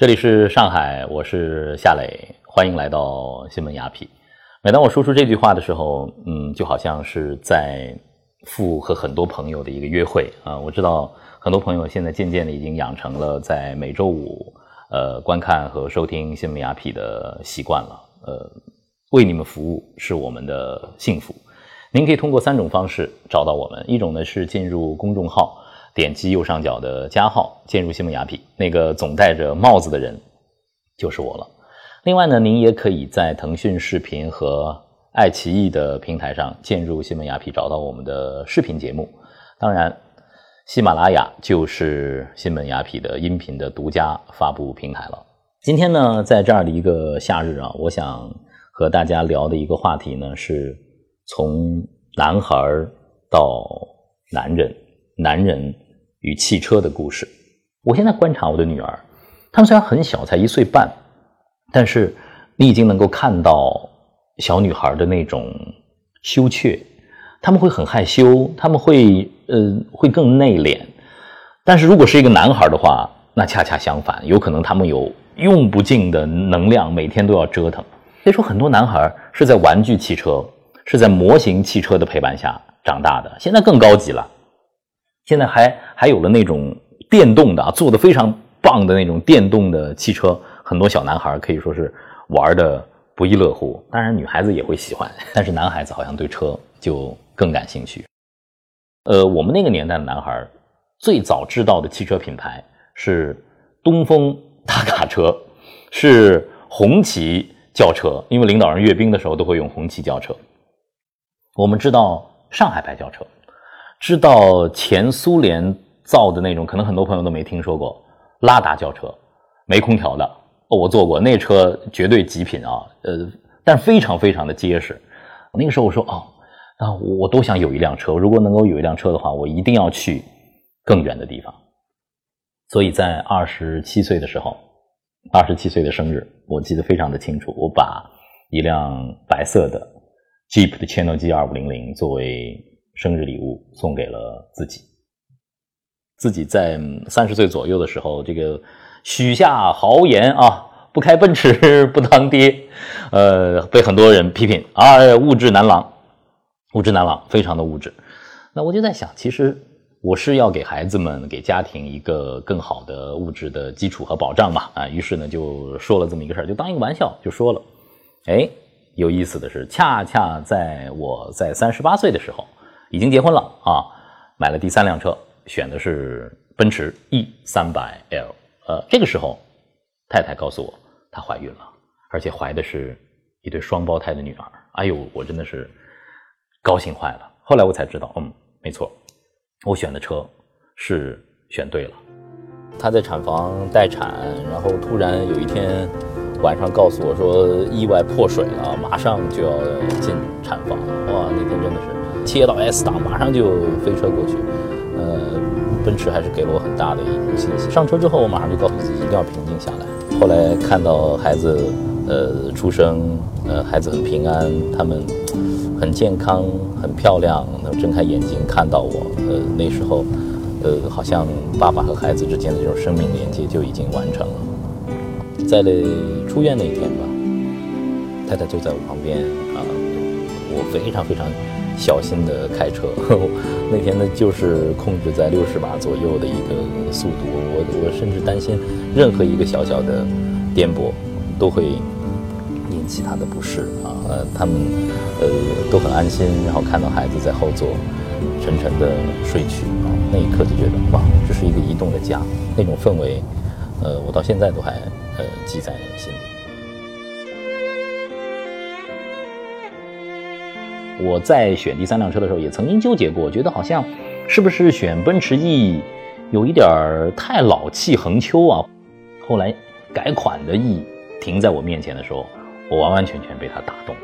这里是上海，我是夏磊，欢迎来到新闻雅痞。每当我说出这句话的时候，嗯，就好像是在赴和很多朋友的一个约会啊。我知道很多朋友现在渐渐的已经养成了在每周五呃观看和收听新闻雅痞的习惯了。呃，为你们服务是我们的幸福。您可以通过三种方式找到我们，一种呢是进入公众号。点击右上角的加号，进入新闻雅痞，那个总戴着帽子的人就是我了。另外呢，您也可以在腾讯视频和爱奇艺的平台上进入新闻雅痞，找到我们的视频节目。当然，喜马拉雅就是新闻雅痞的音频的独家发布平台了。今天呢，在这样的一个夏日啊，我想和大家聊的一个话题呢，是从男孩到男人。男人与汽车的故事。我现在观察我的女儿，她们虽然很小，才一岁半，但是你已经能够看到小女孩的那种羞怯，他们会很害羞，他们会呃会更内敛。但是如果是一个男孩的话，那恰恰相反，有可能他们有用不尽的能量，每天都要折腾。所以说，很多男孩是在玩具汽车、是在模型汽车的陪伴下长大的。现在更高级了。现在还还有了那种电动的啊，做的非常棒的那种电动的汽车，很多小男孩可以说是玩的不亦乐乎。当然，女孩子也会喜欢，但是男孩子好像对车就更感兴趣。呃，我们那个年代的男孩最早知道的汽车品牌是东风大卡车，是红旗轿车，因为领导人阅兵的时候都会用红旗轿车。我们知道上海牌轿车。知道前苏联造的那种，可能很多朋友都没听说过拉达轿车，没空调的。我坐过那车，绝对极品啊！呃，但非常非常的结实。那个时候我说哦，啊，我都想有一辆车。如果能够有一辆车的话，我一定要去更远的地方。所以在二十七岁的时候，二十七岁的生日，我记得非常的清楚。我把一辆白色的 Jeep 的 Channel G 二五零零作为。生日礼物送给了自己，自己在三十岁左右的时候，这个许下豪言啊，不开奔驰 不当爹，呃，被很多人批评啊，物质男郎，物质男郎，非常的物质。那我就在想，其实我是要给孩子们、给家庭一个更好的物质的基础和保障嘛，啊，于是呢就说了这么一个事儿，就当一个玩笑就说了。哎，有意思的是，恰恰在我在三十八岁的时候。已经结婚了啊，买了第三辆车，选的是奔驰 E 三百 L。呃，这个时候，太太告诉我她怀孕了，而且怀的是一对双胞胎的女儿。哎呦，我真的是高兴坏了。后来我才知道，嗯，没错，我选的车是选对了。她在产房待产，然后突然有一天晚上告诉我说意外破水了，马上就要进产房。哇，那天真的是。切到 S 档，马上就飞车过去。呃，奔驰还是给了我很大的一种信心。上车之后，我马上就告诉自己一定要平静下来。后来看到孩子，呃，出生，呃，孩子很平安，他们很健康，很漂亮，能睁开眼睛看到我，呃，那时候，呃，好像爸爸和孩子之间的这种生命连接就已经完成了。在出院那一天吧，太太就在我旁边啊，我非常非常。小心的开车，那天呢就是控制在六十码左右的一个速度，我我甚至担心任何一个小小的颠簸都会引起他的不适啊。呃，他们呃都很安心，然后看到孩子在后座沉沉的睡去啊，那一刻就觉得哇，这是一个移动的家，那种氛围，呃，我到现在都还呃记在心里。我在选第三辆车的时候，也曾经纠结过，觉得好像是不是选奔驰 E 有一点儿太老气横秋啊。后来改款的 E 停在我面前的时候，我完完全全被它打动了。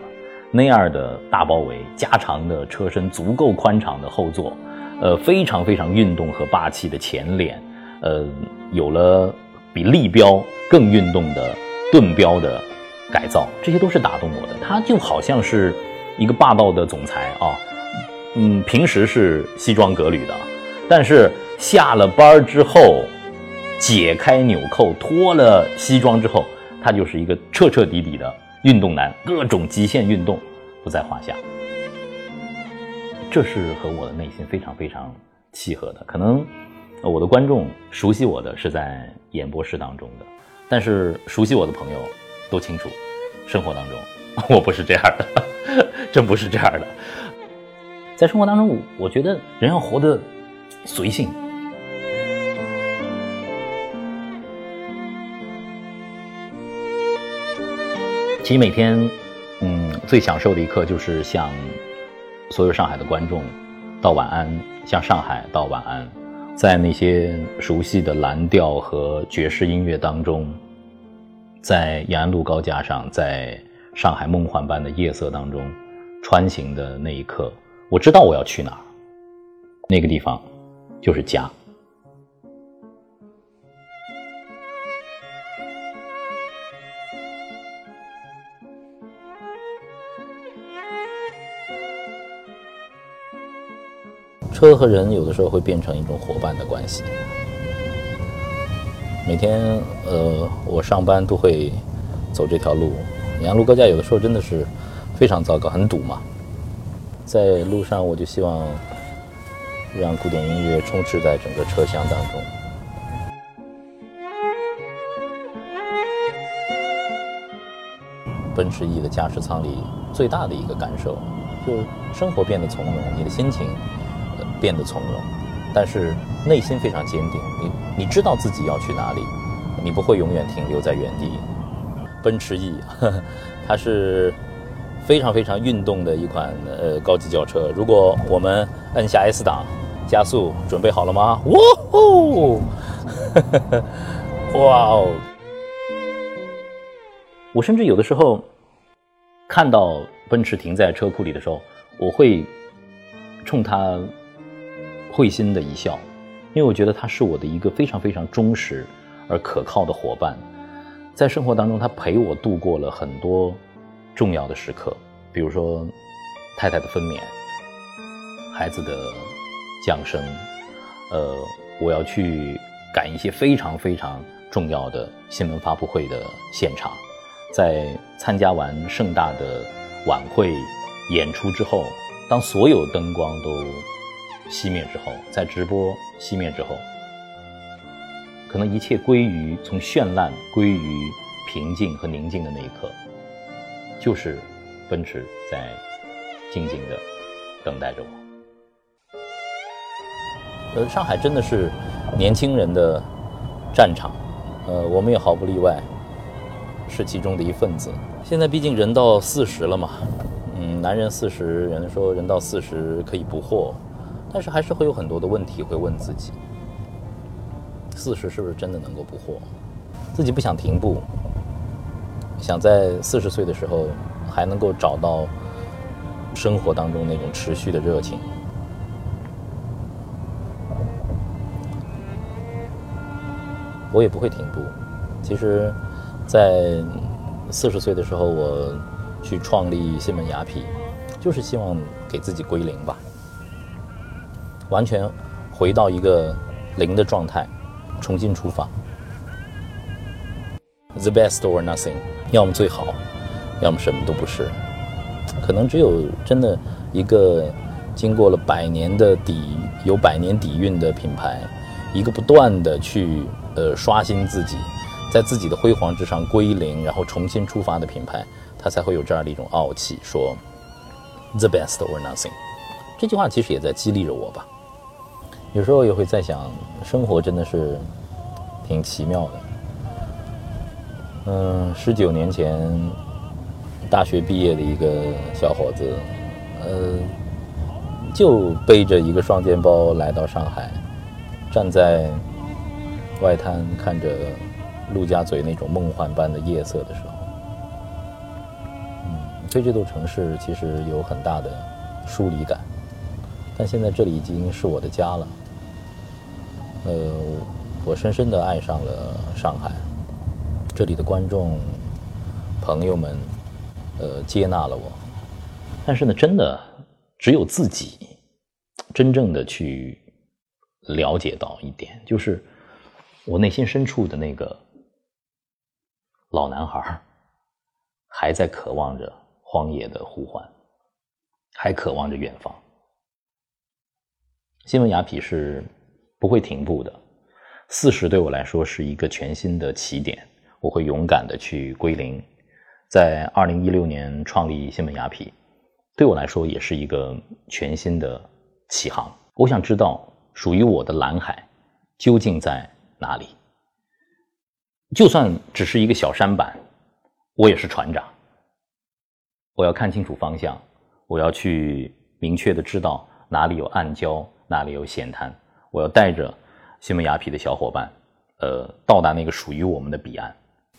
那样的大包围、加长的车身、足够宽敞的后座，呃，非常非常运动和霸气的前脸，呃，有了比立标更运动的盾标的改造，这些都是打动我的。它就好像是。一个霸道的总裁啊，嗯，平时是西装革履的，但是下了班之后，解开纽扣，脱了西装之后，他就是一个彻彻底底的运动男，各种极限运动不在话下。这是和我的内心非常非常契合的。可能我的观众熟悉我的是在演播室当中的，但是熟悉我的朋友都清楚，生活当中 我不是这样的，真不是这样的。在生活当中，我觉得人要活得随性。其实每天，嗯，最享受的一刻就是向所有上海的观众道晚安，向上海道晚安。在那些熟悉的蓝调和爵士音乐当中，在延安路高架上，在上海梦幻般的夜色当中穿行的那一刻，我知道我要去哪儿，那个地方就是家。车和人有的时候会变成一种伙伴的关系。每天，呃，我上班都会走这条路，延安路高架有的时候真的是非常糟糕，很堵嘛。在路上，我就希望让古典音乐充斥在整个车厢当中。奔驰 E 的驾驶舱里最大的一个感受，就生活变得从容，你的心情。变得从容，但是内心非常坚定。你你知道自己要去哪里，你不会永远停留在原地。奔驰 E，它是非常非常运动的一款呃高级轿车。如果我们摁下 S 档加速，准备好了吗？哇哦，哇哦！我甚至有的时候看到奔驰停在车库里的时候，我会冲它。会心的一笑，因为我觉得他是我的一个非常非常忠实而可靠的伙伴，在生活当中，他陪我度过了很多重要的时刻，比如说太太的分娩、孩子的降生，呃，我要去赶一些非常非常重要的新闻发布会的现场，在参加完盛大的晚会演出之后，当所有灯光都。熄灭之后，在直播熄灭之后，可能一切归于从绚烂归于平静和宁静的那一刻，就是奔驰在静静的等待着我。呃，上海真的是年轻人的战场，呃，我们也毫不例外，是其中的一份子。现在毕竟人到四十了嘛，嗯，男人四十，人说人到四十可以不惑。但是还是会有很多的问题会问自己：四十是不是真的能够不惑？自己不想停步，想在四十岁的时候还能够找到生活当中那种持续的热情。我也不会停步。其实，在四十岁的时候，我去创立西门雅痞，就是希望给自己归零吧。完全回到一个零的状态，重新出发。The best or nothing，要么最好，要么什么都不是。可能只有真的一个经过了百年的底有百年底蕴的品牌，一个不断的去呃刷新自己，在自己的辉煌之上归零，然后重新出发的品牌，它才会有这样的一种傲气，说 The best or nothing。这句话其实也在激励着我吧。有时候也会在想，生活真的是挺奇妙的。嗯，十九年前，大学毕业的一个小伙子，呃，就背着一个双肩包来到上海，站在外滩看着陆家嘴那种梦幻般的夜色的时候，嗯，对这座城市其实有很大的疏离感，但现在这里已经是我的家了。呃，我深深的爱上了上海，这里的观众朋友们，呃，接纳了我。但是呢，真的只有自己真正的去了解到一点，就是我内心深处的那个老男孩，还在渴望着荒野的呼唤，还渴望着远方。新闻雅痞是不会停步的。四十对我来说是一个全新的起点，我会勇敢的去归零。在二零一六年创立新闻雅痞，对我来说也是一个全新的起航。我想知道属于我的蓝海究竟在哪里。就算只是一个小舢板，我也是船长。我要看清楚方向，我要去明确的知道哪里有暗礁，哪里有险滩。我要带着。西门雅痞的小伙伴，呃，到达那个属于我们的彼岸。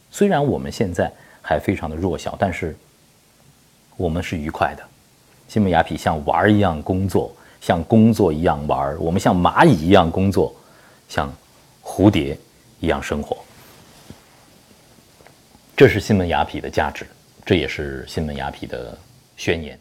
虽然我们现在还非常的弱小，但是我们是愉快的。西门雅痞像玩儿一样工作，像工作一样玩儿我们像蚂蚁一样工作，像蝴蝶一样生活。这是新闻雅痞的价值，这也是新闻雅痞的宣言。